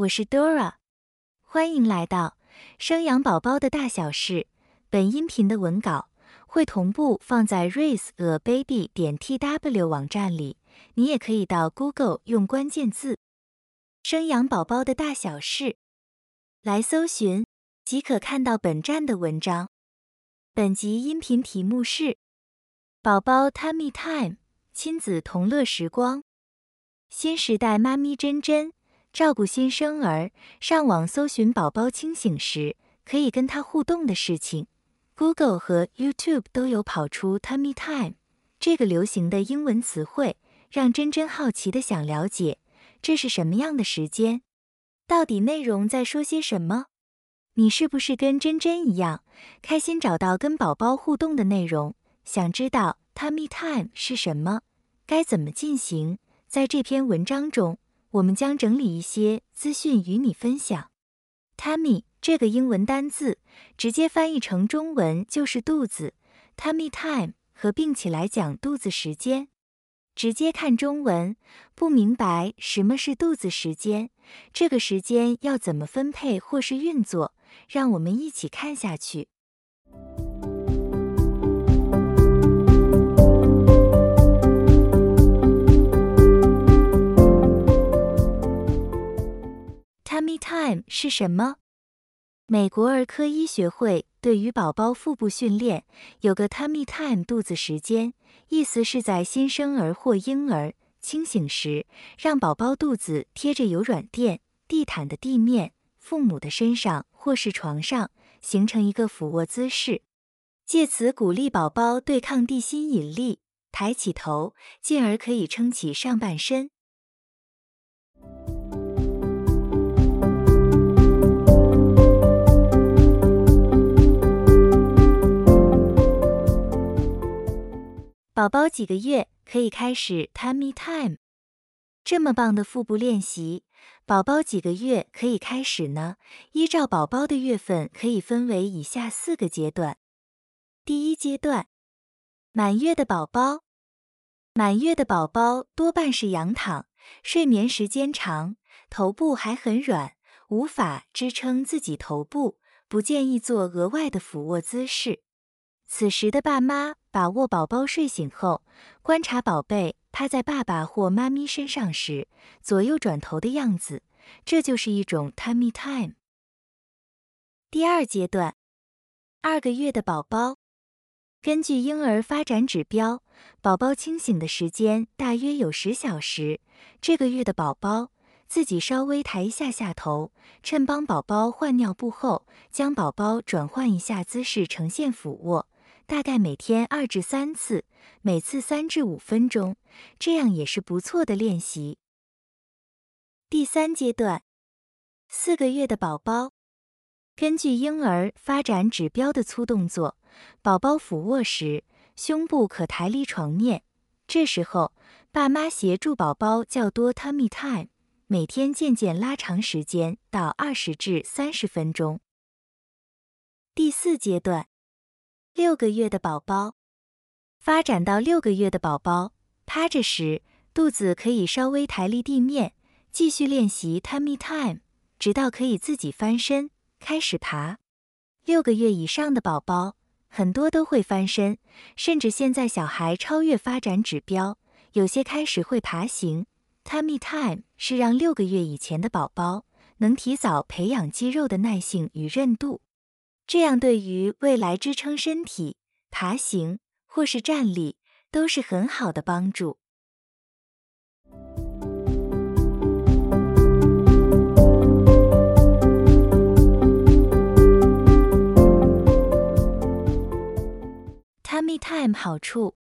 我是 Dora，欢迎来到生养宝宝的大小事。本音频的文稿会同步放在 raise a baby 点 tw 网站里，你也可以到 Google 用关键字“生养宝宝的大小事”来搜寻，即可看到本站的文章。本集音频题目是“宝宝 tummy time”，亲子同乐时光。新时代妈咪真真。照顾新生儿，上网搜寻宝宝清醒时可以跟他互动的事情。Google 和 YouTube 都有跑出 Tummy Time 这个流行的英文词汇，让真真好奇的想了解这是什么样的时间，到底内容在说些什么？你是不是跟真真一样，开心找到跟宝宝互动的内容？想知道 Tummy Time 是什么，该怎么进行？在这篇文章中。我们将整理一些资讯与你分享。Tummy 这个英文单字直接翻译成中文就是肚子，Tummy time 合并起来讲肚子时间。直接看中文，不明白什么是肚子时间，这个时间要怎么分配或是运作？让我们一起看下去。Tummy time 是什么？美国儿科医学会对于宝宝腹部训练有个 Tummy time 肚子时间，意思是在新生儿或婴儿清醒时，让宝宝肚子贴着有软垫、地毯的地面，父母的身上或是床上，形成一个俯卧姿势，借此鼓励宝宝对抗地心引力，抬起头，进而可以撑起上半身。宝宝几个月可以开始 tummy time？这么棒的腹部练习，宝宝几个月可以开始呢？依照宝宝的月份，可以分为以下四个阶段。第一阶段，满月的宝宝，满月的宝宝多半是仰躺，睡眠时间长，头部还很软，无法支撑自己头部，不建议做额外的俯卧姿势。此时的爸妈把握宝宝睡醒后，观察宝贝趴在爸爸或妈咪身上时左右转头的样子，这就是一种 tummy time。第二阶段，二个月的宝宝，根据婴儿发展指标，宝宝清醒的时间大约有十小时。这个月的宝宝自己稍微抬一下下头，趁帮宝宝换尿布后，将宝宝转换一下姿势，呈现俯卧。大概每天二至三次，每次三至五分钟，这样也是不错的练习。第三阶段，四个月的宝宝，根据婴儿发展指标的粗动作，宝宝俯卧时，胸部可抬离床面。这时候，爸妈协助宝宝较多 tummy time，每天渐渐拉长时间到二十至三十分钟。第四阶段。六个月的宝宝，发展到六个月的宝宝趴着时，肚子可以稍微抬离地面，继续练习 tummy time，直到可以自己翻身开始爬。六个月以上的宝宝很多都会翻身，甚至现在小孩超越发展指标，有些开始会爬行。tummy time 是让六个月以前的宝宝能提早培养肌肉的耐性与韧度。这样对于未来支撑身体、爬行或是站立都是很好的帮助。Tummy time 好处，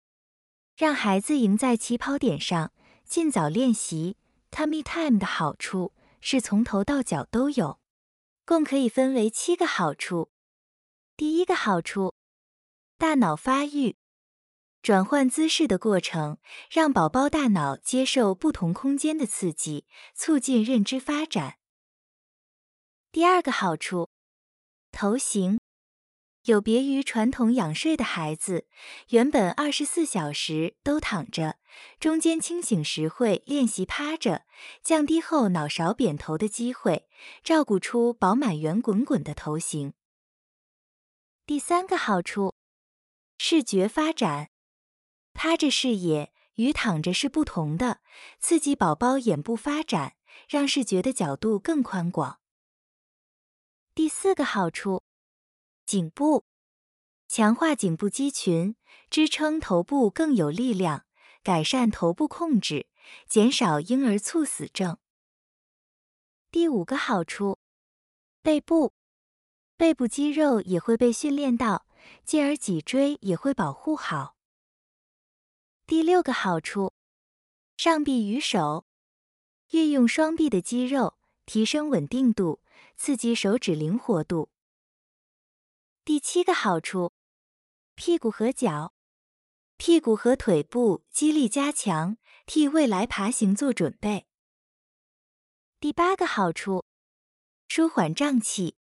让孩子赢在起跑点上，尽早练习。Tummy time 的好处是从头到脚都有，共可以分为七个好处。第一个好处，大脑发育，转换姿势的过程让宝宝大脑接受不同空间的刺激，促进认知发展。第二个好处，头型，有别于传统仰睡的孩子，原本二十四小时都躺着，中间清醒时会练习趴着，降低后脑勺扁头的机会，照顾出饱满圆滚滚的头型。第三个好处，视觉发展。趴着视野与躺着是不同的，刺激宝宝眼部发展，让视觉的角度更宽广。第四个好处。颈部强化颈部肌群，支撑头部更有力量，改善头部控制，减少婴儿猝死症。第五个好处，背部背部肌肉也会被训练到，进而脊椎也会保护好。第六个好处，上臂与手，运用双臂的肌肉，提升稳定度，刺激手指灵活度。第七个好处，屁股和脚，屁股和腿部肌力加强，替未来爬行做准备。第八个好处，舒缓胀气，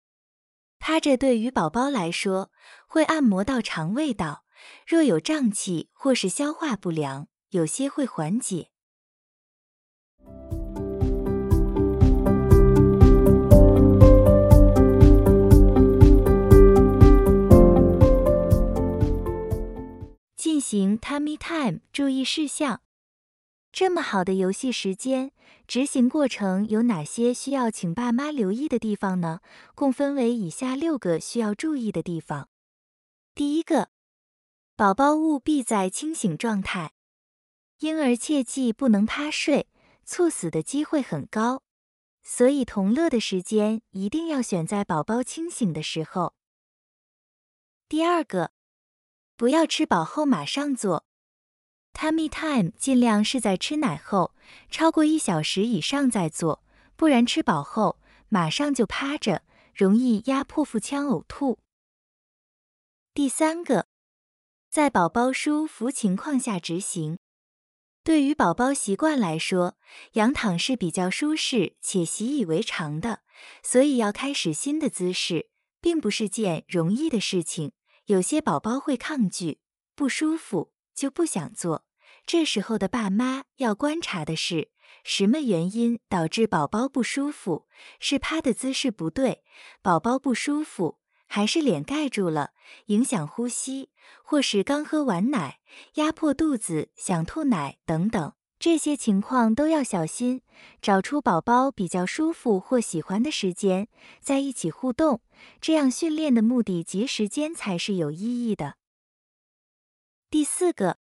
趴着对于宝宝来说会按摩到肠胃道，若有胀气或是消化不良，有些会缓解。进行 Tummy Time 注意事项。这么好的游戏时间，执行过程有哪些需要请爸妈留意的地方呢？共分为以下六个需要注意的地方。第一个，宝宝务必在清醒状态，婴儿切记不能趴睡，猝死的机会很高，所以同乐的时间一定要选在宝宝清醒的时候。第二个。不要吃饱后马上做，tummy time 尽量是在吃奶后超过一小时以上再做，不然吃饱后马上就趴着，容易压迫腹腔呕吐。第三个，在宝宝舒服情况下执行。对于宝宝习惯来说，仰躺是比较舒适且习以为常的，所以要开始新的姿势，并不是件容易的事情。有些宝宝会抗拒，不舒服就不想做。这时候的爸妈要观察的是，什么原因导致宝宝不舒服？是趴的姿势不对，宝宝不舒服，还是脸盖住了，影响呼吸，或是刚喝完奶，压迫肚子，想吐奶等等。这些情况都要小心，找出宝宝比较舒服或喜欢的时间，在一起互动，这样训练的目的及时间才是有意义的。第四个，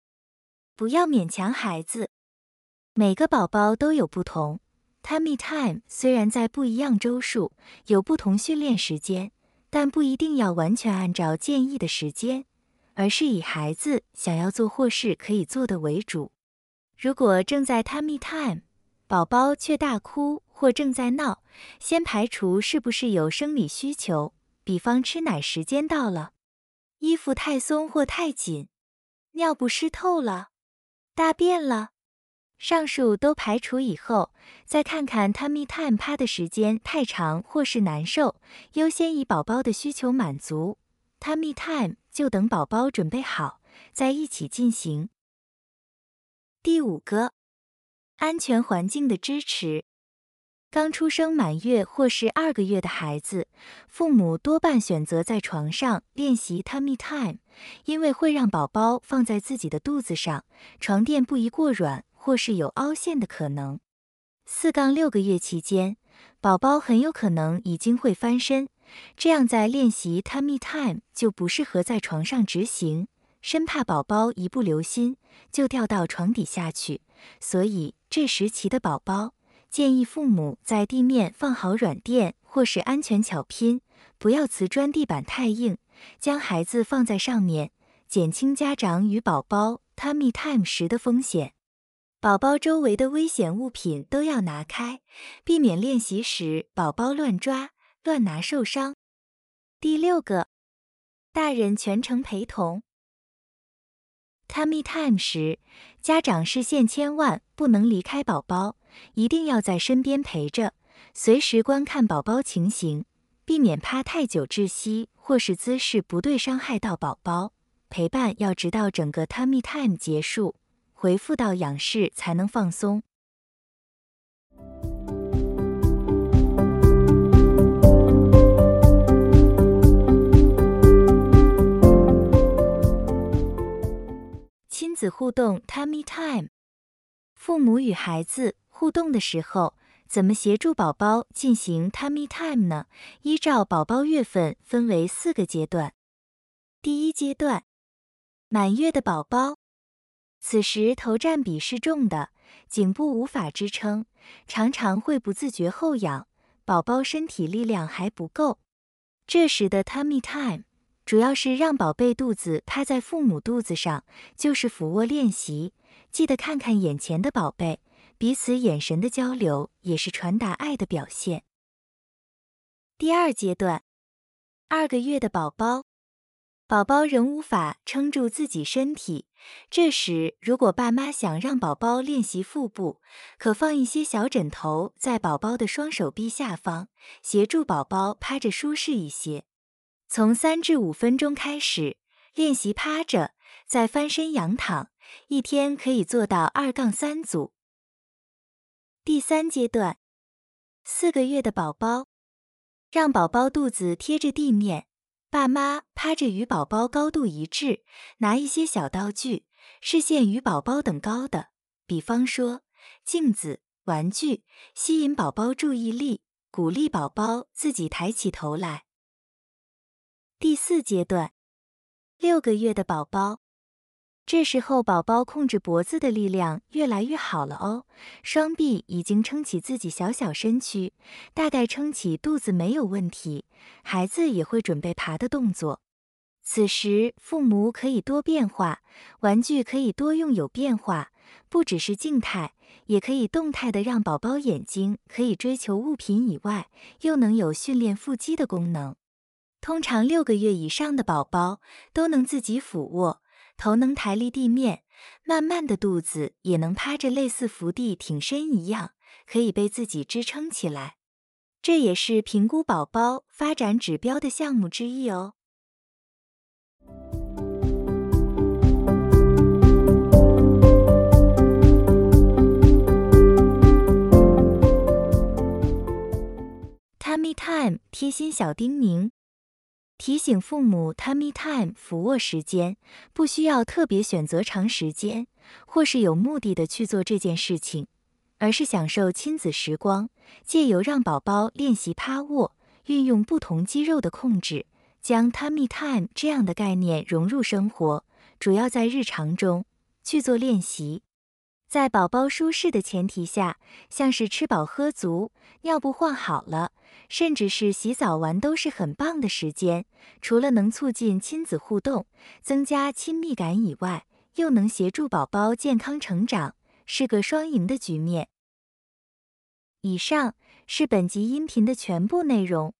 不要勉强孩子，每个宝宝都有不同，tummy time 虽然在不一样周数有不同训练时间，但不一定要完全按照建议的时间，而是以孩子想要做或是可以做的为主。如果正在 tummy time，宝宝却大哭或正在闹，先排除是不是有生理需求，比方吃奶时间到了，衣服太松或太紧，尿不湿透了，大便了，上述都排除以后，再看看 tummy time 趴的时间太长或是难受，优先以宝宝的需求满足 tummy time，就等宝宝准备好再一起进行。第五个，安全环境的支持。刚出生满月或是二个月的孩子，父母多半选择在床上练习 tummy time，因为会让宝宝放在自己的肚子上，床垫不宜过软或是有凹陷的可能。四杠六个月期间，宝宝很有可能已经会翻身，这样在练习 tummy time 就不适合在床上执行。生怕宝宝一不留心就掉到床底下去，所以这时期的宝宝建议父母在地面放好软垫或是安全巧拼，不要瓷砖地板太硬，将孩子放在上面，减轻家长与宝宝 tummy time 时的风险。宝宝周围的危险物品都要拿开，避免练习时宝宝乱抓乱拿受伤。第六个，大人全程陪同。Tummy time 时，家长视线千万不能离开宝宝，一定要在身边陪着，随时观看宝宝情形，避免趴太久窒息或是姿势不对伤害到宝宝。陪伴要直到整个 tummy time 结束，回复到仰视才能放松。亲子互动 tummy time，父母与孩子互动的时候。怎么协助宝宝进行 tummy time 呢？依照宝宝月份分为四个阶段。第一阶段，满月的宝宝，此时头占比是重的，颈部无法支撑，常常会不自觉后仰，宝宝身体力量还不够。这时的 tummy time 主要是让宝贝肚子趴在父母肚子上，就是俯卧练习。记得看看眼前的宝贝。彼此眼神的交流也是传达爱的表现。第二阶段，二个月的宝宝，宝宝仍无法撑住自己身体，这时如果爸妈想让宝宝练习腹部，可放一些小枕头在宝宝的双手臂下方，协助宝宝趴着舒适一些。从三至五分钟开始练习趴着，再翻身仰躺，一天可以做到二杠三组。第三阶段，四个月的宝宝，让宝宝肚子贴着地面，爸妈趴着与宝宝高度一致，拿一些小道具，视线与宝宝等高的，比方说镜子、玩具，吸引宝宝注意力，鼓励宝宝自己抬起头来。第四阶段，六个月的宝宝。这时候，宝宝控制脖子的力量越来越好了哦，双臂已经撑起自己小小身躯，大概撑起肚子没有问题。孩子也会准备爬的动作。此时，父母可以多变化，玩具可以多用有变化，不只是静态，也可以动态的，让宝宝眼睛可以追求物品以外，又能有训练腹肌的功能。通常六个月以上的宝宝都能自己俯卧。头能抬离地面，慢慢的肚子也能趴着，类似伏地挺身一样，可以被自己支撑起来。这也是评估宝宝发展指标的项目之一哦。Tummy Time 贴心小叮咛。提醒父母，tummy time 俯卧时间不需要特别选择长时间，或是有目的的去做这件事情，而是享受亲子时光，借由让宝宝练习趴卧，运用不同肌肉的控制，将 tummy time 这样的概念融入生活，主要在日常中去做练习。在宝宝舒适的前提下，像是吃饱喝足、尿布换好了，甚至是洗澡完，都是很棒的时间。除了能促进亲子互动、增加亲密感以外，又能协助宝宝健康成长，是个双赢的局面。以上是本集音频的全部内容。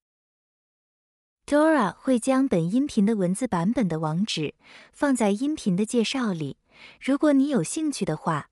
Dora 会将本音频的文字版本的网址放在音频的介绍里，如果你有兴趣的话。